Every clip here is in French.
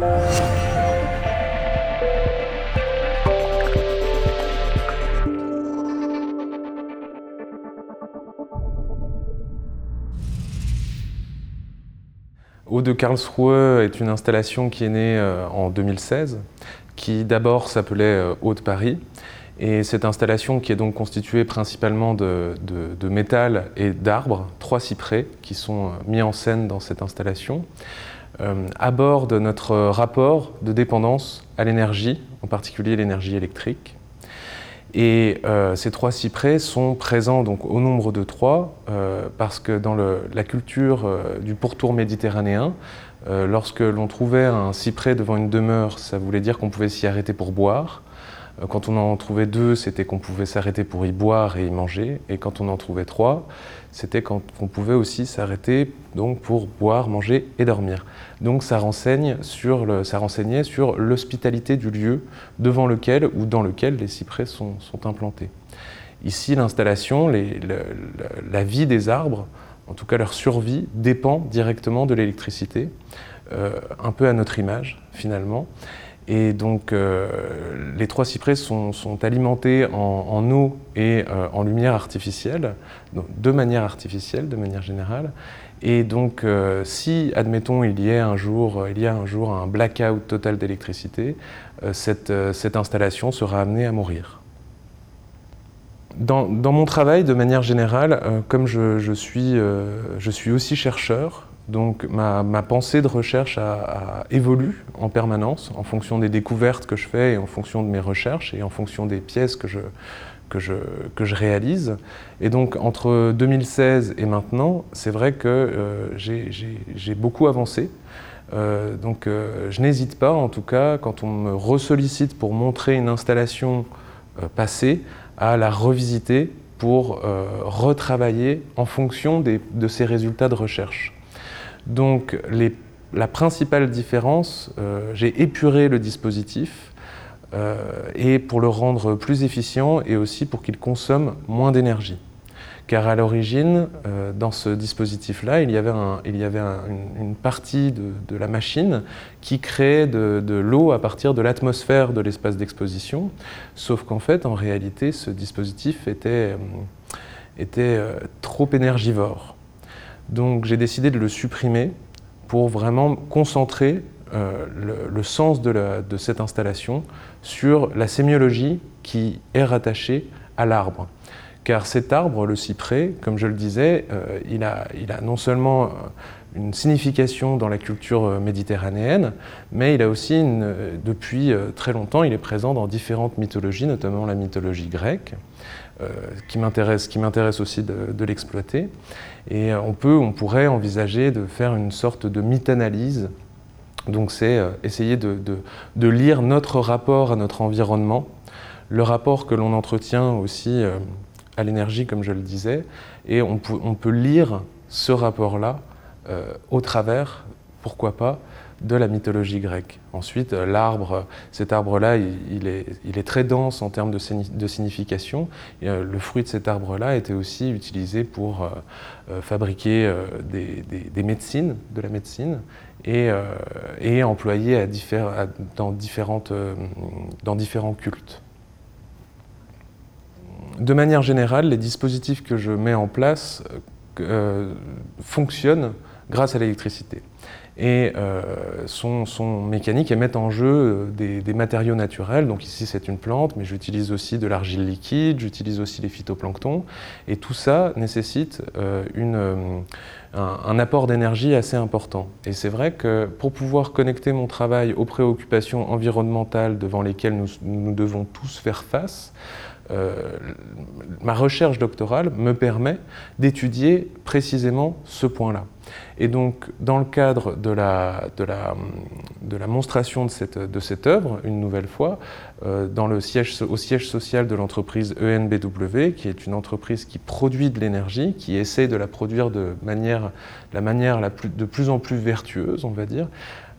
Eau de Karlsruhe est une installation qui est née euh, en 2016, qui d'abord s'appelait Eau de Paris. Et cette installation qui est donc constituée principalement de, métal et d'arbres, trois cyprès qui sont euh, mis en scène dans cette installation, euh, aborde notre rapport de dépendance à l'énergie, en particulier l'énergie électrique, et euh, ces trois cyprès sont présents donc au nombre de trois euh, parce que dans la culture euh, du pourtour méditerranéen, lorsque l'on trouvait un cyprès devant une demeure, ça voulait dire qu'on pouvait s'y arrêter pour boire. Quand on en trouvait deux, c'était qu'on pouvait s'arrêter pour y boire et y manger. Et quand on en trouvait trois, c'était qu'on pouvait aussi s'arrêter donc pour boire, manger et dormir. Donc ça, renseigne sur ça renseignait sur l'hospitalité du lieu devant lequel ou dans lequel les cyprès sont, implantés. Ici, l'installation, la vie des arbres, en tout cas leur survie, dépend directement de l'électricité, euh, un peu à notre image finalement. Et donc euh, les trois cyprès sont, alimentés en, eau et euh, en lumière artificielle, de manière artificielle, de manière générale. Et donc euh, si, admettons, il y, a un jour, il y a un jour un blackout total d'électricité, cette, installation sera amenée à mourir. Dans, mon travail, de manière générale, comme je, suis, je suis aussi chercheur, donc ma, pensée de recherche a, évolue en permanence en fonction des découvertes que je fais et en fonction de mes recherches et en fonction des pièces que je, que je, que je réalise. Et donc entre 2016 et maintenant, c'est vrai que euh, j'ai beaucoup avancé. Euh, donc euh, je n'hésite pas, en tout cas, quand on me ressollicite pour montrer une installation passée, à la revisiter pour retravailler en fonction de ces résultats de recherche. Donc la principale différence, euh, j'ai épuré le dispositif euh, et pour le rendre plus efficient et aussi pour qu'il consomme moins d'énergie. Car à l'origine, euh, dans ce dispositif-là, il y avait, une, partie de, la machine qui créait de, l'eau à partir de l'atmosphère de l'espace d'exposition, sauf qu'en fait, en réalité, ce dispositif était trop énergivore. Donc j'ai décidé de le supprimer pour vraiment concentrer euh, le, sens de, cette installation sur la sémiologie qui est rattachée à l'arbre. Car cet arbre, le cyprès, comme je le disais, euh, il, a, non seulement une signification dans la culture méditerranéenne, mais il a aussi, depuis très longtemps, il est présent dans différentes mythologies, notamment la mythologie grecque. Euh, qui m'intéresse aussi de, l'exploiter. Et euh, on, peut, on pourrait envisager de faire une sorte de mythe-analyse. Donc c'est euh, essayer de, lire notre rapport à notre environnement, le rapport que l'on entretient aussi à l'énergie, comme je le disais, et on peut, lire ce rapport-là au travers, pourquoi pas, de la mythologie grecque. Ensuite, euh, l'arbre, cet arbre-là, il, est, très dense en termes de, signification. Euh, le fruit de cet arbre-là était aussi utilisé pour euh, fabriquer des, médecines, de la médecine, et, employé dans, différentes, dans différents cultes. De manière générale, les dispositifs que je mets en place fonctionnent grâce à l'électricité et euh, sont, mécaniques et mettent en jeu euh, des, matériaux naturels. Donc ici c'est une plante, mais j'utilise aussi de l'argile liquide, j'utilise aussi les phytoplanctons, et tout ça nécessite euh, une, un, apport d'énergie assez important. Et c'est vrai que pour pouvoir connecter mon travail aux préoccupations environnementales devant lesquelles nous devons tous faire face, ma recherche doctorale me permet d'étudier précisément ce point-là. Et donc, dans le cadre de la, de la, de la monstration de cette, de cette œuvre, une nouvelle fois, euh, dans le siège, au siège social de l'entreprise ENBW, qui est une entreprise qui produit de l'énergie, qui essaie de la produire de manière, la manière la de plus en plus vertueuse, on va dire,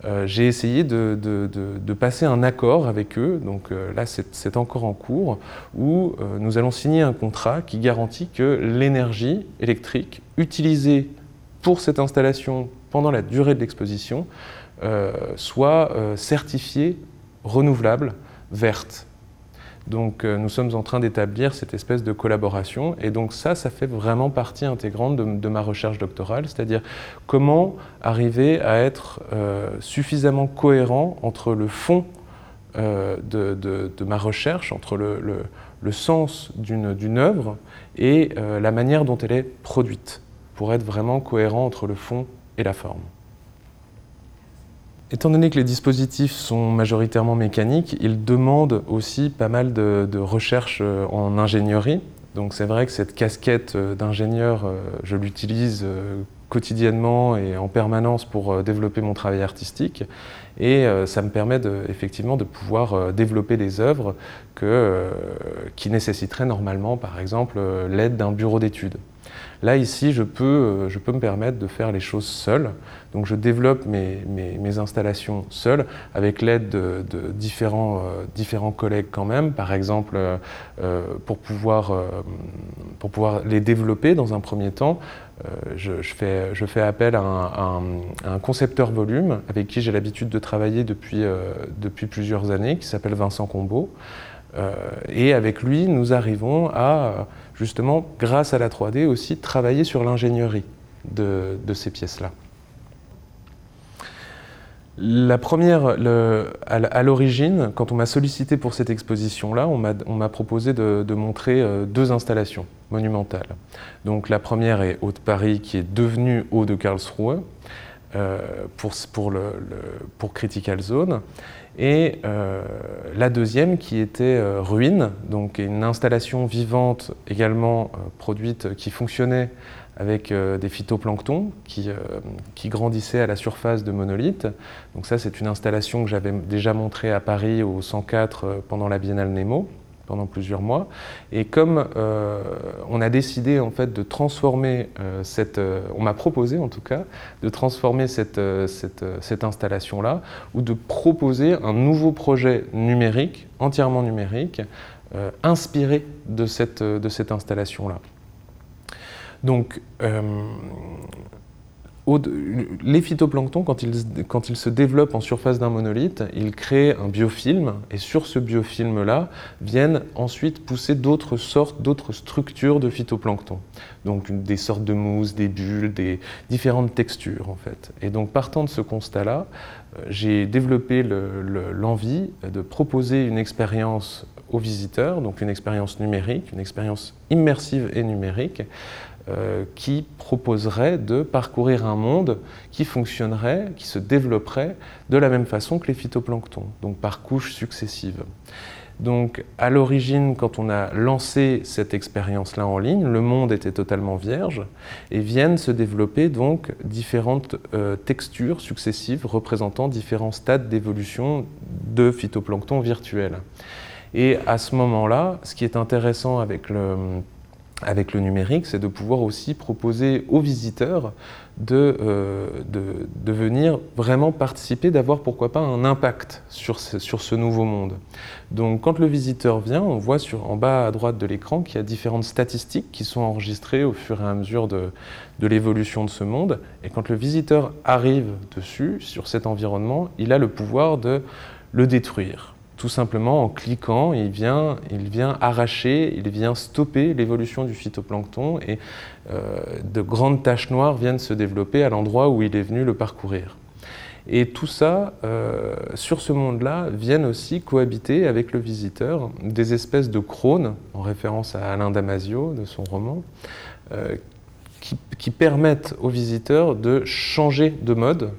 euh, j'ai essayé de, de, de, passer un accord avec eux, donc euh, là c'est encore en cours, où nous allons signer un contrat qui garantit que l'énergie électrique utilisée pour cette installation pendant la durée de l'exposition soit certifiée, renouvelable, verte. Donc nous sommes en train d'établir cette espèce de collaboration et donc ça, ça fait vraiment partie intégrante de, ma recherche doctorale, c'est-à-dire comment arriver à être suffisamment cohérent entre le fond de, ma recherche, entre le, le sens d'une œuvre et euh, la manière dont elle est produite, pour être vraiment cohérent entre le fond et la forme. Étant donné que les dispositifs sont majoritairement mécaniques, ils demandent aussi pas mal de, de recherche euh, en ingénierie. Donc c'est vrai que cette casquette euh, d'ingénieur, je l'utilise quotidiennement et en permanence pour euh, développer mon travail artistique. Et euh, ça me permet de, effectivement de pouvoir euh, développer des œuvres que, qui nécessiteraient normalement, par exemple, l'aide d'un bureau d'études. Là, ici, je peux, je peux me permettre de faire les choses seul. Donc, je développe mes, mes, installations seul, avec l'aide de, différents, différents collègues quand même. Par exemple, pour, pouvoir, pour pouvoir les développer dans un premier temps, euh, je, fais, je, fais, appel à un, concepteur volume avec qui j'ai l'habitude de travailler depuis, euh, depuis, plusieurs années, qui s'appelle Vincent Combeau. Euh, et avec lui, nous arrivons à, justement, grâce à la 3D, aussi travailler sur l'ingénierie de, ces pièces-là. La première, à l'origine, quand on m'a sollicité pour cette exposition-là, on m'a proposé de, montrer euh, deux installations monumentales. Donc la première est Haut de Paris, qui est devenue Haut de Karlsruhe, euh, pour, Critical Zone. Et euh, la deuxième qui était Ruine, donc une installation vivante également produite qui fonctionnait avec euh, des phytoplanctons qui, euh, qui, grandissaient à la surface de monolithes. Donc ça, c'est une installation que j'avais déjà montrée à Paris au 104 euh, pendant la Biennale Nemo pendant plusieurs mois. Et comme on a décidé en fait de transformer cette, on m'a proposé en tout cas de transformer cette, cette, cette installation-là ou de proposer un nouveau projet numérique, entièrement numérique, inspiré de cette, de cette installation-là. Donc, euh, les phytoplanctons, quand ils, se développent en surface d'un monolithe, ils créent un biofilm, et sur ce biofilm-là viennent ensuite pousser d'autres sortes, d'autres structures de phytoplancton. Donc des sortes de mousse, des bulles, des différentes textures en fait. Et donc partant de ce constat-là, euh, j'ai développé l'envie de proposer une expérience aux visiteurs, donc une expérience numérique, une expérience immersive et numérique, euh, qui proposerait de parcourir un monde qui fonctionnerait, qui se développerait de la même façon que les phytoplanctons, donc par couches successives. Donc à l'origine, quand on a lancé cette expérience-là en ligne, le monde était totalement vierge et viennent se développer donc différentes euh, textures successives représentant différents stades d'évolution de phytoplancton virtuels. Et à ce moment-là, ce qui est intéressant avec le avec le numérique, c'est de pouvoir aussi proposer aux visiteurs de, euh, de, venir vraiment participer, d'avoir pourquoi pas un impact sur ce, sur ce nouveau monde. Donc quand le visiteur vient, on voit sur, en bas à droite de l'écran qu'il y a différentes statistiques qui sont enregistrées au fur et à mesure de, de l'évolution de ce monde. Et quand le visiteur arrive dessus, sur cet environnement, il a le pouvoir de le détruire tout simplement en cliquant, il vient, arracher, il vient stopper l'évolution du phytoplancton et euh, de grandes taches noires viennent se développer à l'endroit où il est venu le parcourir. Et tout ça, euh, sur ce monde-là, viennent aussi cohabiter avec le visiteur des espèces de crônes, en référence à Alain Damasio de son roman, euh, qui, permettent aux visiteurs de changer de mode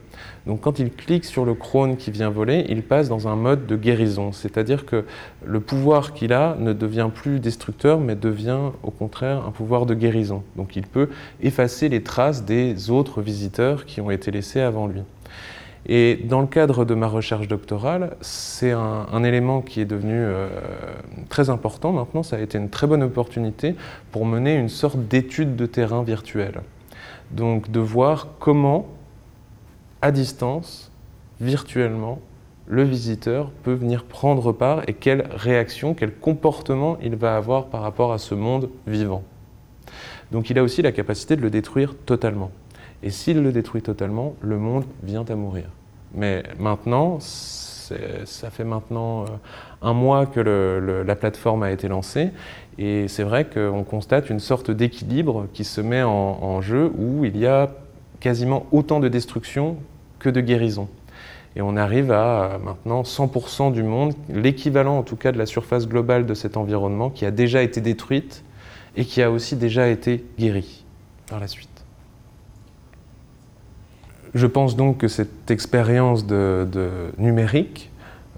donc quand il clique sur le crône qui vient voler, il passe dans un mode de guérison, c'est-à-dire que le pouvoir qu'il a ne devient plus destructeur, mais devient au contraire un pouvoir de guérison. Donc il peut effacer les traces des autres visiteurs qui ont été laissés avant lui. Et dans le cadre de ma recherche doctorale, c'est un, élément qui est devenu euh, très important maintenant. Ça a été une très bonne opportunité pour mener une sorte d'étude de terrain virtuelle. Donc de voir comment à distance, virtuellement, le visiteur peut venir prendre part et quelle réaction, quel comportement il va avoir par rapport à ce monde vivant. Donc il a aussi la capacité de le détruire totalement. Et s'il le détruit totalement, le monde vient à mourir. Mais maintenant, ça fait maintenant un mois que la plateforme a été lancée et c'est vrai qu'on constate une sorte d'équilibre qui se met en, jeu où il y a quasiment autant de destruction que de guérison. Et on arrive à maintenant 100% du monde, l'équivalent en tout cas de la surface globale de cet environnement qui a déjà été détruite et qui a aussi déjà été guérie par la suite. Je pense donc que cette expérience de numérique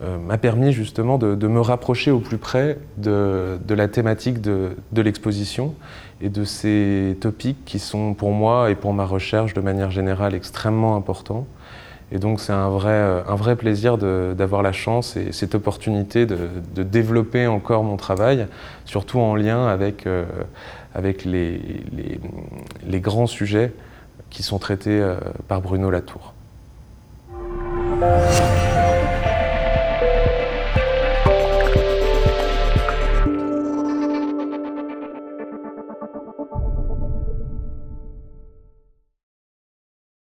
euh, m'a permis justement de, me rapprocher au plus près de, la thématique de, l'exposition et de ces topics qui sont pour moi et pour ma recherche de manière générale extrêmement importants. Et donc c'est un vrai, un vrai plaisir d'avoir la chance et cette opportunité de, développer encore mon travail, surtout en lien avec, euh, avec les, grands sujets qui sont traités par Bruno Latour.